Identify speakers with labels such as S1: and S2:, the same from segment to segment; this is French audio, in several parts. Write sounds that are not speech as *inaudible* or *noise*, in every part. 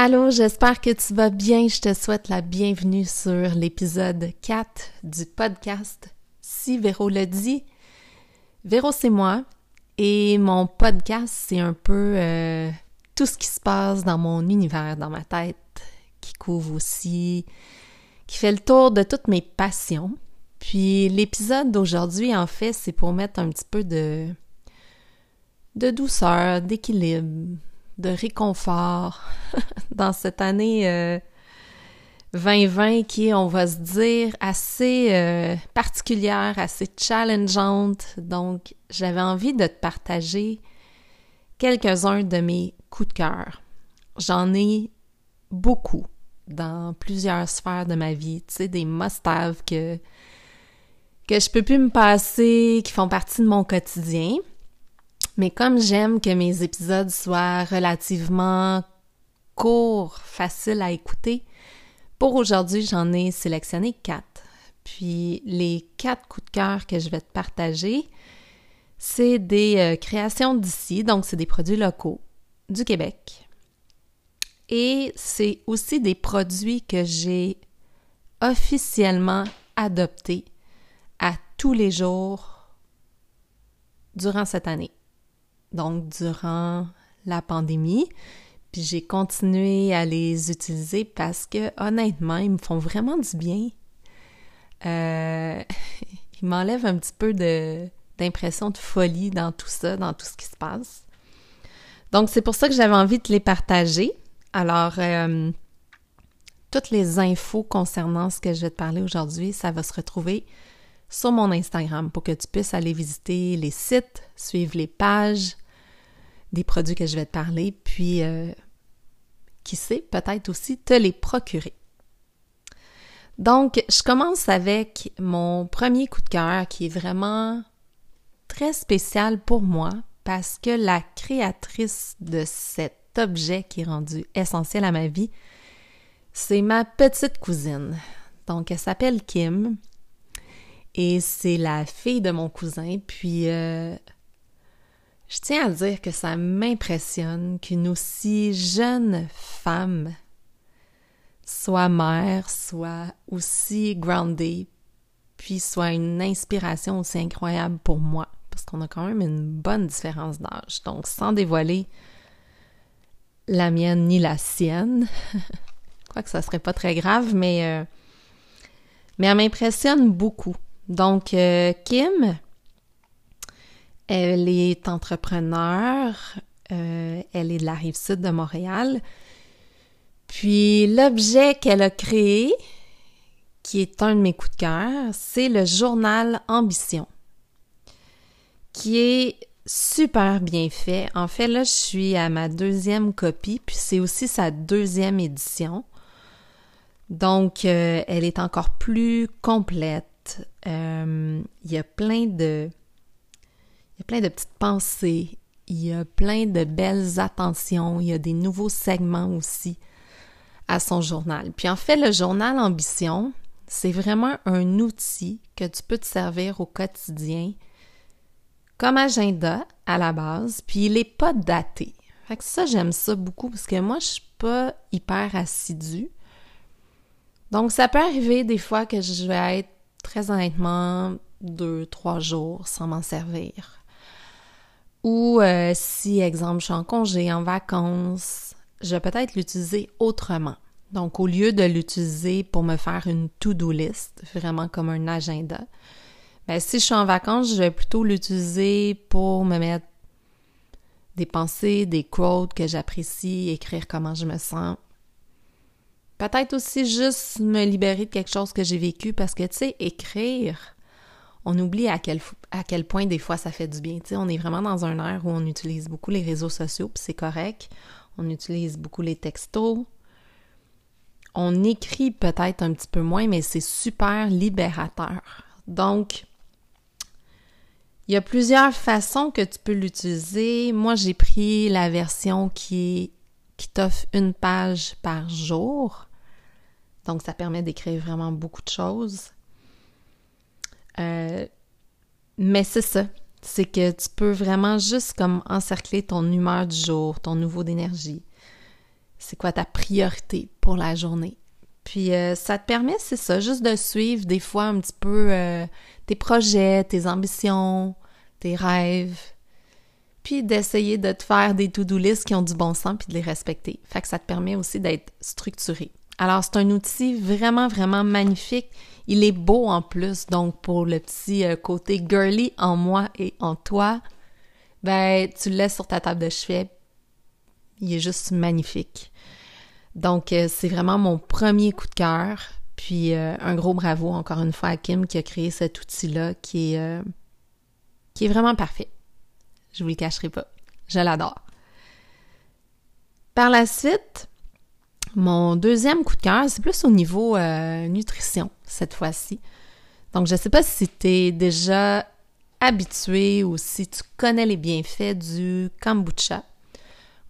S1: Allô, j'espère que tu vas bien. Je te souhaite la bienvenue sur l'épisode 4 du podcast Si Véro le dit. Véro, c'est moi. Et mon podcast, c'est un peu euh, tout ce qui se passe dans mon univers, dans ma tête, qui couvre aussi, qui fait le tour de toutes mes passions. Puis l'épisode d'aujourd'hui, en fait, c'est pour mettre un petit peu de, de douceur, d'équilibre, de réconfort *laughs* dans cette année 2020 euh, qui est, on va se dire, assez euh, particulière, assez challengeante. Donc, j'avais envie de te partager quelques-uns de mes coups de cœur. J'en ai beaucoup dans plusieurs sphères de ma vie, tu sais, des must-have que, que je peux plus me passer, qui font partie de mon quotidien. Mais comme j'aime que mes épisodes soient relativement courts, faciles à écouter, pour aujourd'hui, j'en ai sélectionné quatre. Puis les quatre coups de cœur que je vais te partager, c'est des euh, créations d'ici, donc c'est des produits locaux du Québec. Et c'est aussi des produits que j'ai officiellement adoptés à tous les jours durant cette année donc durant la pandémie. Puis j'ai continué à les utiliser parce que honnêtement, ils me font vraiment du bien. Euh, *laughs* ils m'enlèvent un petit peu de, d'impression de folie dans tout ça, dans tout ce qui se passe. Donc c'est pour ça que j'avais envie de les partager. Alors, euh, toutes les infos concernant ce que je vais te parler aujourd'hui, ça va se retrouver sur mon Instagram pour que tu puisses aller visiter les sites, suivre les pages des produits que je vais te parler, puis euh, qui sait, peut-être aussi te les procurer. Donc, je commence avec mon premier coup de cœur qui est vraiment très spécial pour moi parce que la créatrice de cet objet qui est rendu essentiel à ma vie, c'est ma petite cousine. Donc, elle s'appelle Kim. Et c'est la fille de mon cousin. Puis, euh, je tiens à dire que ça m'impressionne qu'une aussi jeune femme soit mère, soit aussi grounded, puis soit une inspiration aussi incroyable pour moi, parce qu'on a quand même une bonne différence d'âge. Donc, sans dévoiler la mienne ni la sienne, *laughs* quoi que ça serait pas très grave, mais, euh, mais elle m'impressionne beaucoup. Donc, euh, Kim, elle est entrepreneur, euh, elle est de la rive sud de Montréal. Puis l'objet qu'elle a créé, qui est un de mes coups de cœur, c'est le journal Ambition, qui est super bien fait. En fait, là, je suis à ma deuxième copie, puis c'est aussi sa deuxième édition. Donc, euh, elle est encore plus complète. Euh, il y a plein de, il y a plein de petites pensées, il y a plein de belles attentions, il y a des nouveaux segments aussi à son journal. Puis en fait, le journal Ambition, c'est vraiment un outil que tu peux te servir au quotidien comme agenda à la base, puis il n'est pas daté. Fait que ça, j'aime ça beaucoup parce que moi, je suis pas hyper assidue. Donc, ça peut arriver des fois que je vais être très honnêtement deux, trois jours sans m'en servir. Ou euh, si, exemple, je suis en congé, en vacances, je vais peut-être l'utiliser autrement. Donc, au lieu de l'utiliser pour me faire une to-do list, vraiment comme un agenda, ben, si je suis en vacances, je vais plutôt l'utiliser pour me mettre des pensées, des quotes que j'apprécie, écrire comment je me sens, Peut-être aussi juste me libérer de quelque chose que j'ai vécu parce que, tu sais, écrire, on oublie à quel, à quel point des fois ça fait du bien. Tu sais, on est vraiment dans un air où on utilise beaucoup les réseaux sociaux, puis c'est correct. On utilise beaucoup les textos. On écrit peut-être un petit peu moins, mais c'est super libérateur. Donc, il y a plusieurs façons que tu peux l'utiliser. Moi, j'ai pris la version qui, qui t'offre une page par jour. Donc, ça permet d'écrire vraiment beaucoup de choses. Euh, mais c'est ça. C'est que tu peux vraiment juste comme encercler ton humeur du jour, ton niveau d'énergie. C'est quoi ta priorité pour la journée? Puis euh, ça te permet, c'est ça, juste de suivre des fois un petit peu euh, tes projets, tes ambitions, tes rêves, puis d'essayer de te faire des to-do lists qui ont du bon sens puis de les respecter. Fait que ça te permet aussi d'être structuré. Alors c'est un outil vraiment vraiment magnifique. Il est beau en plus, donc pour le petit euh, côté girly en moi et en toi, ben tu le laisses sur ta table de chevet. Il est juste magnifique. Donc, euh, c'est vraiment mon premier coup de cœur. Puis, euh, un gros bravo encore une fois à Kim qui a créé cet outil-là qui est, qui est vraiment parfait. Je vous le cacherai pas. Je l'adore. Par la suite, mon deuxième coup de cœur, c'est plus au niveau nutrition cette fois-ci. Donc, je ne sais pas si tu es déjà habitué ou si tu connais les bienfaits du kombucha.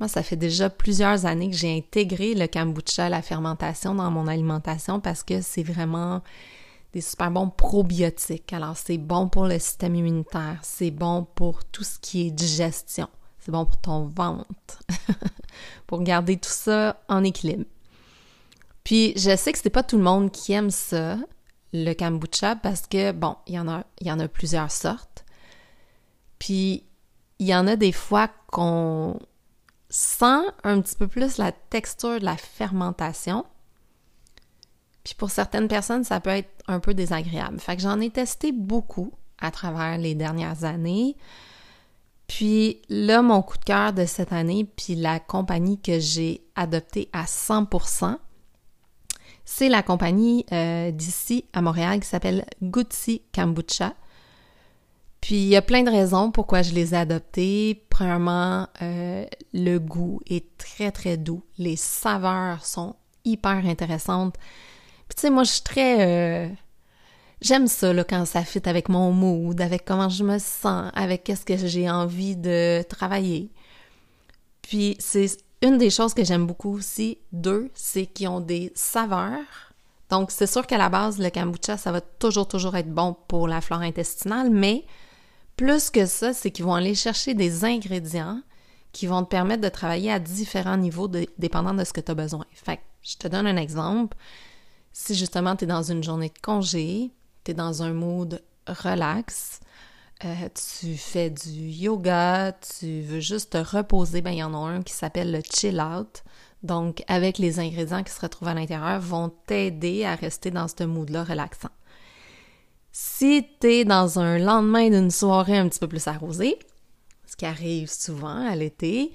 S1: Moi, ça fait déjà plusieurs années que j'ai intégré le kombucha, la fermentation dans mon alimentation parce que c'est vraiment des super bons probiotiques. Alors, c'est bon pour le système immunitaire, c'est bon pour tout ce qui est digestion, c'est bon pour ton ventre, *laughs* pour garder tout ça en équilibre. Puis, je sais que c'est pas tout le monde qui aime ça, le kombucha, parce que, bon, y en a, il y en a plusieurs sortes. Puis, il y en a des fois qu'on sent un petit peu plus la texture de la fermentation. Puis pour certaines personnes, ça peut être un peu désagréable. Fait que j'en ai testé beaucoup à travers les dernières années. Puis là, mon coup de cœur de cette année, puis la compagnie que j'ai adoptée à 100%, c'est la compagnie euh, d'ici à Montréal qui s'appelle Gutsi Kombucha. Puis il y a plein de raisons pourquoi je les ai adoptés. Premièrement, euh, le goût est très très doux. Les saveurs sont hyper intéressantes. Puis tu sais, moi je suis très... Euh, j'aime ça là, quand ça fit avec mon mood, avec comment je me sens, avec qu'est-ce que j'ai envie de travailler. Puis c'est une des choses que j'aime beaucoup aussi. Deux, c'est qu'ils ont des saveurs. Donc c'est sûr qu'à la base, le kombucha, ça va toujours toujours être bon pour la flore intestinale, mais plus que ça, c'est qu'ils vont aller chercher des ingrédients qui vont te permettre de travailler à différents niveaux dépendant de ce que tu as besoin. Fait que je te donne un exemple. Si justement tu es dans une journée de congé, tu es dans un mood relax, euh, tu fais du yoga, tu veux juste te reposer, ben il y en a un qui s'appelle le chill out. Donc, avec les ingrédients qui se retrouvent à l'intérieur, vont t'aider à rester dans ce mood-là relaxant. Si t'es dans un lendemain d'une soirée un petit peu plus arrosée, ce qui arrive souvent à l'été,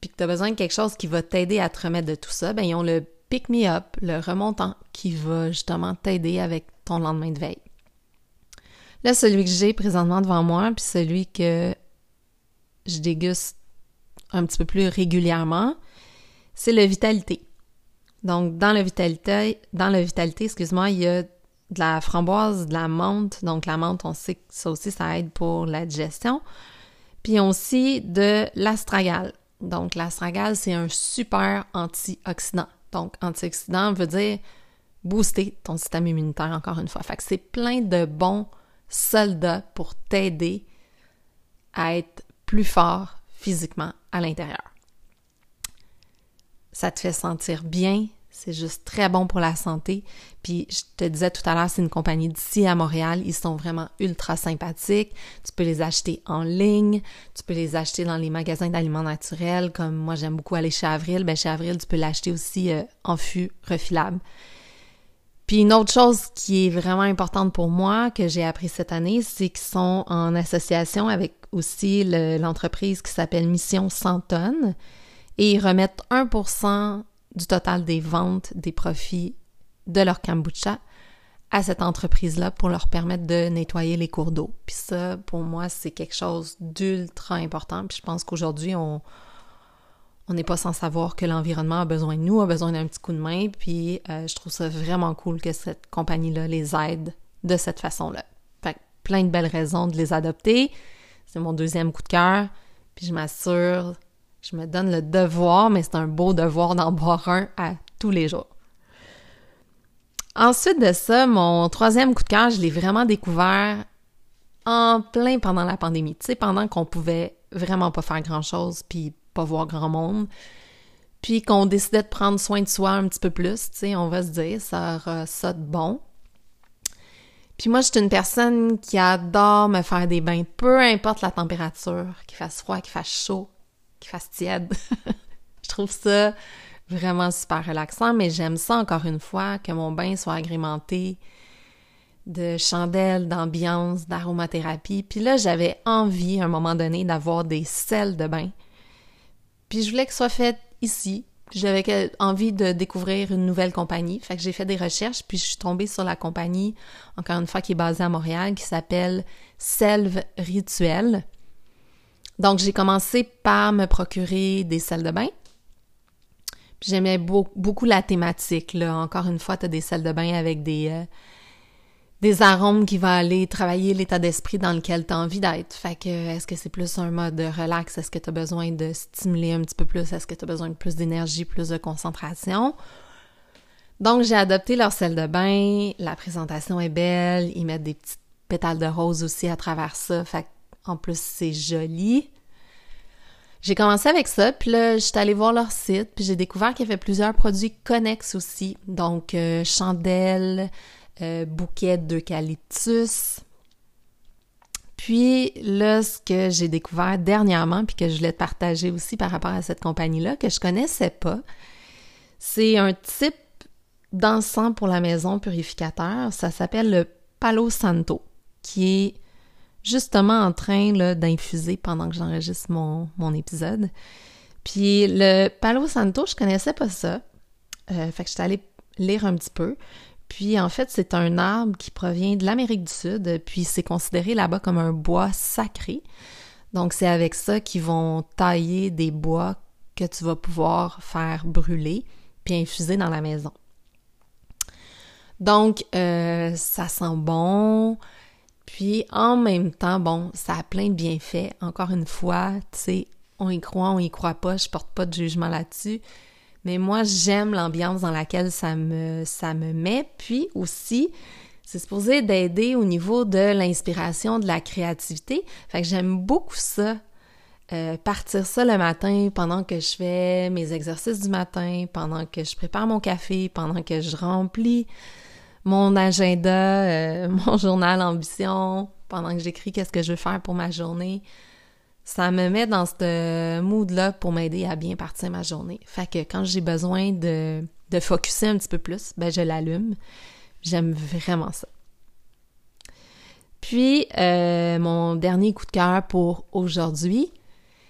S1: puis que tu as besoin de quelque chose qui va t'aider à te remettre de tout ça, ben ils ont le pick me up, le remontant, qui va justement t'aider avec ton lendemain de veille. Là, celui que j'ai présentement devant moi, puis celui que je déguste un petit peu plus régulièrement, c'est le Vitalité. Donc, dans le Vitalité, dans le Vitalité, excuse-moi, il y a de la framboise, de la menthe. Donc la menthe, on sait que ça aussi, ça aide pour la digestion. Puis aussi de l'astragale. Donc l'astragale, c'est un super antioxydant. Donc antioxydant veut dire booster ton système immunitaire encore une fois. Fait que c'est plein de bons soldats pour t'aider à être plus fort physiquement à l'intérieur. Ça te fait sentir bien, c'est juste très bon pour la santé. Puis je te disais tout à l'heure, c'est une compagnie d'ici à Montréal. Ils sont vraiment ultra sympathiques. Tu peux les acheter en ligne. Tu peux les acheter dans les magasins d'aliments naturels. Comme moi, j'aime beaucoup aller chez Avril. Ben chez Avril, tu peux l'acheter aussi euh, en fût refilable. Puis une autre chose qui est vraiment importante pour moi, que j'ai appris cette année, c'est qu'ils sont en association avec aussi l'entreprise qui s'appelle Mission 100 tonnes et ils remettent 1% du total des ventes, des profits de leur kombucha à cette entreprise-là pour leur permettre de nettoyer les cours d'eau. Puis ça, pour moi, c'est quelque chose d'ultra important. Puis je pense qu'aujourd'hui, on on n'est pas sans savoir que l'environnement a besoin de nous, a besoin d'un petit coup de main. Puis euh, je trouve ça vraiment cool que cette compagnie-là les aide de cette façon-là. Fait que plein de belles raisons de les adopter. C'est mon deuxième coup de cœur. Puis je m'assure je me donne le devoir, mais c'est un beau devoir d'en boire un à tous les jours. Ensuite de ça, mon troisième coup de cœur, je l'ai vraiment découvert en plein pendant la pandémie. Tu sais, pendant qu'on pouvait vraiment pas faire grand-chose puis pas voir grand monde. puis qu'on décidait de prendre soin de soi un petit peu plus, tu sais, on va se dire, ça ça de bon. Puis moi, je suis une personne qui adore me faire des bains, peu importe la température, qu'il fasse froid, qu'il fasse chaud, qu'il fasse tiède. *laughs* je trouve ça vraiment super relaxant, mais j'aime ça encore une fois, que mon bain soit agrémenté de chandelles, d'ambiance, d'aromathérapie. Puis là, j'avais envie à un moment donné d'avoir des sels de bain. Puis je voulais que ce soit fait ici. J'avais envie de découvrir une nouvelle compagnie. Fait que j'ai fait des recherches, puis je suis tombée sur la compagnie, encore une fois, qui est basée à Montréal, qui s'appelle Selve Rituel. Donc, j'ai commencé par me procurer des sels de bain. J'aimais beaucoup la thématique. Là. Encore une fois, tu des sels de bain avec des, euh, des arômes qui vont aller travailler l'état d'esprit dans lequel tu as envie d'être. Fait que est-ce que c'est plus un mode relax? Est-ce que tu as besoin de stimuler un petit peu plus? Est-ce que tu as besoin de plus d'énergie, plus de concentration? Donc, j'ai adopté leur sel de bain. La présentation est belle. Ils mettent des petites pétales de rose aussi à travers ça. Fait en plus, c'est joli. J'ai commencé avec ça, puis là, j'étais allée voir leur site, puis j'ai découvert qu'il y avait plusieurs produits connexes aussi. Donc, euh, chandelles, euh, bouquet d'eucalyptus. Puis là, ce que j'ai découvert dernièrement, puis que je voulais te partager aussi par rapport à cette compagnie-là, que je connaissais pas, c'est un type d'encens pour la maison purificateur. Ça s'appelle le Palo Santo, qui est justement en train d'infuser pendant que j'enregistre mon, épisode. Puis le Palo Santo, je connaissais pas ça. Euh, fait que j'étais allée lire un petit peu. Puis en fait, c'est un arbre qui provient de l'Amérique du Sud, puis c'est considéré là-bas comme un bois sacré. Donc c'est avec ça qu'ils vont tailler des bois que tu vas pouvoir faire brûler puis infuser dans la maison. Donc euh, ça sent bon, puis en même temps, bon, ça a plein de bienfaits. Encore une fois, tu sais, on y croit, on y croit pas, je porte pas de jugement là-dessus. Mais moi, j'aime l'ambiance dans laquelle ça me, met. Puis aussi, c'est supposé d'aider au niveau de l'inspiration, de la créativité. Fait que j'aime beaucoup ça. Euh, partir ça le matin pendant que je fais mes exercices du matin, pendant que je prépare mon café, pendant que je remplis mon agenda, euh, *laughs* mon journal ambition, pendant que j'écris qu'est-ce que je veux faire pour ma journée ça me met dans ce mood-là pour m'aider à bien partir ma journée. Fait que quand j'ai besoin de, de focuser un petit peu plus, ben je l'allume. J'aime vraiment ça. Puis, euh, mon dernier coup de cœur pour aujourd'hui,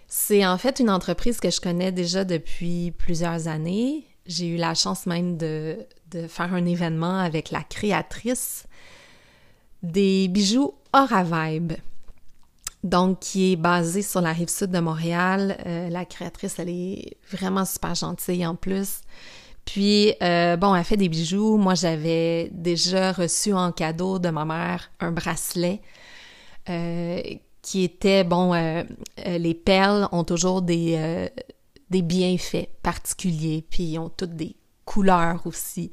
S1: c'est en fait une entreprise que je connais déjà depuis plusieurs années. J'ai eu la chance même de, de faire un événement avec la créatrice des bijoux Aura Vibe donc qui est basée sur la rive sud de Montréal. Euh, la créatrice, elle est vraiment super gentille en plus. Puis, euh, bon, elle fait des bijoux. Moi, j'avais déjà reçu en cadeau de ma mère un bracelet euh, qui était, bon, les perles ont toujours des, des bienfaits particuliers, puis ils ont toutes des couleurs aussi,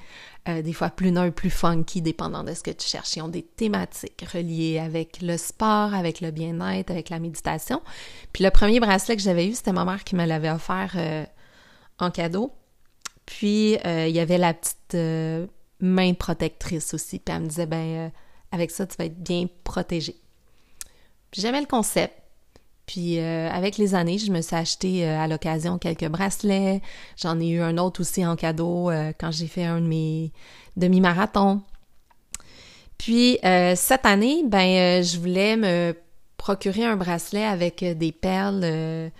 S1: euh, des fois plus neutres, plus funky, dépendant de ce que tu cherches. Ils ont des thématiques reliées avec le sport, avec le bien-être, avec la méditation. Puis le premier bracelet que j'avais eu, c'était ma mère qui me l'avait offert euh, en cadeau. Puis euh, il y avait la petite main protectrice aussi. Puis elle me disait, ben avec ça, tu vas être bien protégé. J'aimais le concept. Puis euh, avec les années, je me suis acheté euh, à l'occasion quelques bracelets. J'en ai eu un autre aussi en cadeau euh, quand j'ai fait un de mes demi-marathons. Puis cette année, ben je voulais me procurer un bracelet avec des perles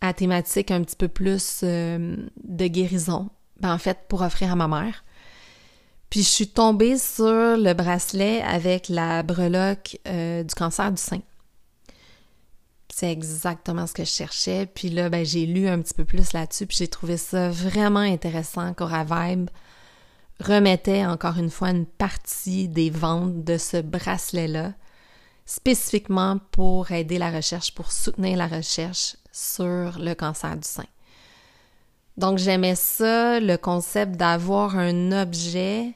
S1: à thématique un petit peu plus de guérison. Ben, en fait, pour offrir à ma mère. Puis je suis tombée sur le bracelet avec la breloque du cancer du sein. C'est exactement ce que je cherchais. Puis là, ben, j'ai lu un petit peu plus là-dessus, puis j'ai trouvé ça vraiment intéressant qu'Aura Vibe remettait encore une fois une partie des ventes de ce bracelet-là, spécifiquement pour aider la recherche, pour soutenir la recherche sur le cancer du sein. Donc j'aimais ça, le concept d'avoir un objet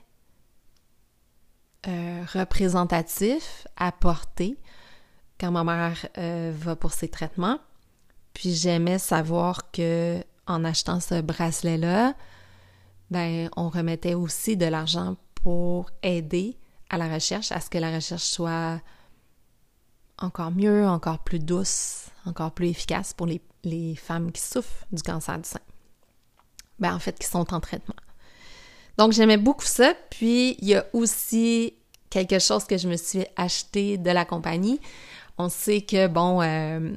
S1: euh, représentatif à porter quand ma mère euh, va pour ses traitements. Puis j'aimais savoir que en achetant ce bracelet-là, ben, on remettait aussi de l'argent pour aider à la recherche, à ce que la recherche soit encore mieux, encore plus douce, encore plus efficace pour les, les femmes qui souffrent du cancer du sein. Ben, en fait, qui sont en traitement. Donc, j'aimais beaucoup ça. Puis, il y a aussi quelque chose que je me suis acheté de la compagnie. On sait que, bon, euh,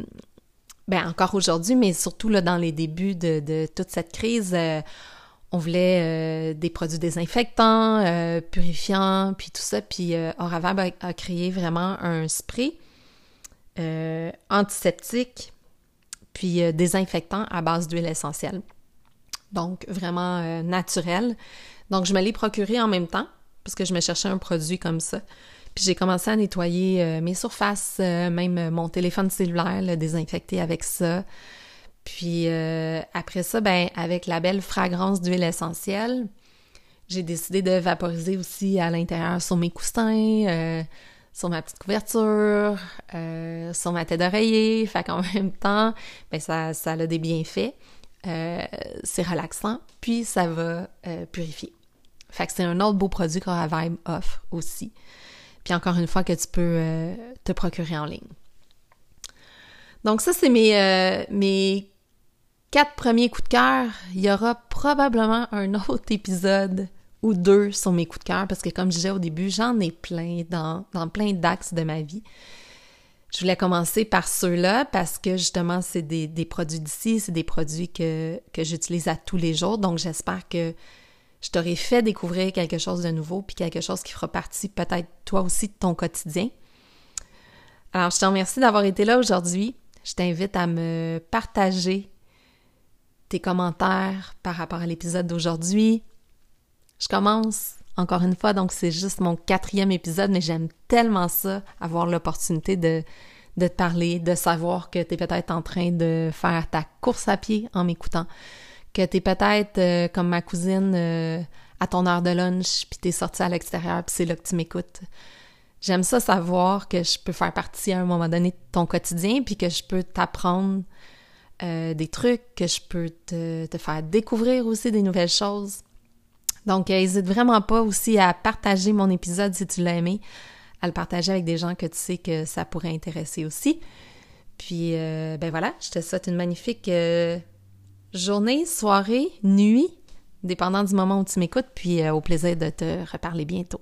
S1: ben encore aujourd'hui, mais surtout dans les débuts de, toute cette crise, euh, on voulait euh, des produits désinfectants, purifiants, puis tout ça. Puis Oravab a, créé vraiment un spray antiseptique, puis désinfectant à base d'huile essentielle. Donc vraiment naturel. Donc je me l'ai procuré en même temps, parce que je me cherchais un produit comme ça. Puis j'ai commencé à nettoyer mes surfaces, même mon téléphone cellulaire, le désinfecter avec ça. Puis euh, après ça, ben avec la belle fragrance d'huile essentielle, j'ai décidé de vaporiser aussi à l'intérieur sur mes coussins, euh, sur ma petite couverture, euh, sur ma tête d'oreiller. *laughs* Fait qu'en même temps, ben ça, ça a des bienfaits. c'est relaxant, puis ça va purifier. Fait que c'est un autre beau produit Vibe offre aussi. Puis encore une fois que tu peux te procurer en ligne. Donc ça, c'est mes, mes quatre premiers coups de cœur, il y aura probablement un autre épisode ou deux sur mes coups de cœur parce que comme je disais au début, j'en ai plein dans, plein d'axes de ma vie. Je voulais commencer par ceux-là parce que justement, c'est des, des produits d'ici, c'est des produits que, que j'utilise à tous les jours. Donc, j'espère que je t'aurai fait découvrir quelque chose de nouveau puis quelque chose qui fera partie peut-être toi aussi de ton quotidien. Alors, je te remercie d'avoir été là aujourd'hui. Je t'invite à me partager tes commentaires par rapport à l'épisode d'aujourd'hui. Je commence encore une fois, donc c'est juste mon quatrième épisode, mais j'aime tellement ça, avoir l'opportunité de, de te parler, de savoir que tu es peut-être en train de faire ta course à pied en m'écoutant, que tu es peut-être euh, comme ma cousine euh, à ton heure de lunch, puis tu es sorti à l'extérieur, puis c'est là que tu m'écoutes. J'aime ça savoir que je peux faire partie à un moment donné de ton quotidien, puis que je peux t'apprendre euh, des trucs, que je peux te, te, faire découvrir aussi des nouvelles choses. Donc, n'hésite vraiment pas aussi à partager mon épisode si tu l'as aimé, à le partager avec des gens que tu sais que ça pourrait intéresser aussi. Puis, ben voilà, je te souhaite une magnifique journée, soirée, nuit, dépendant du moment où tu m'écoutes, puis au plaisir de te reparler bientôt.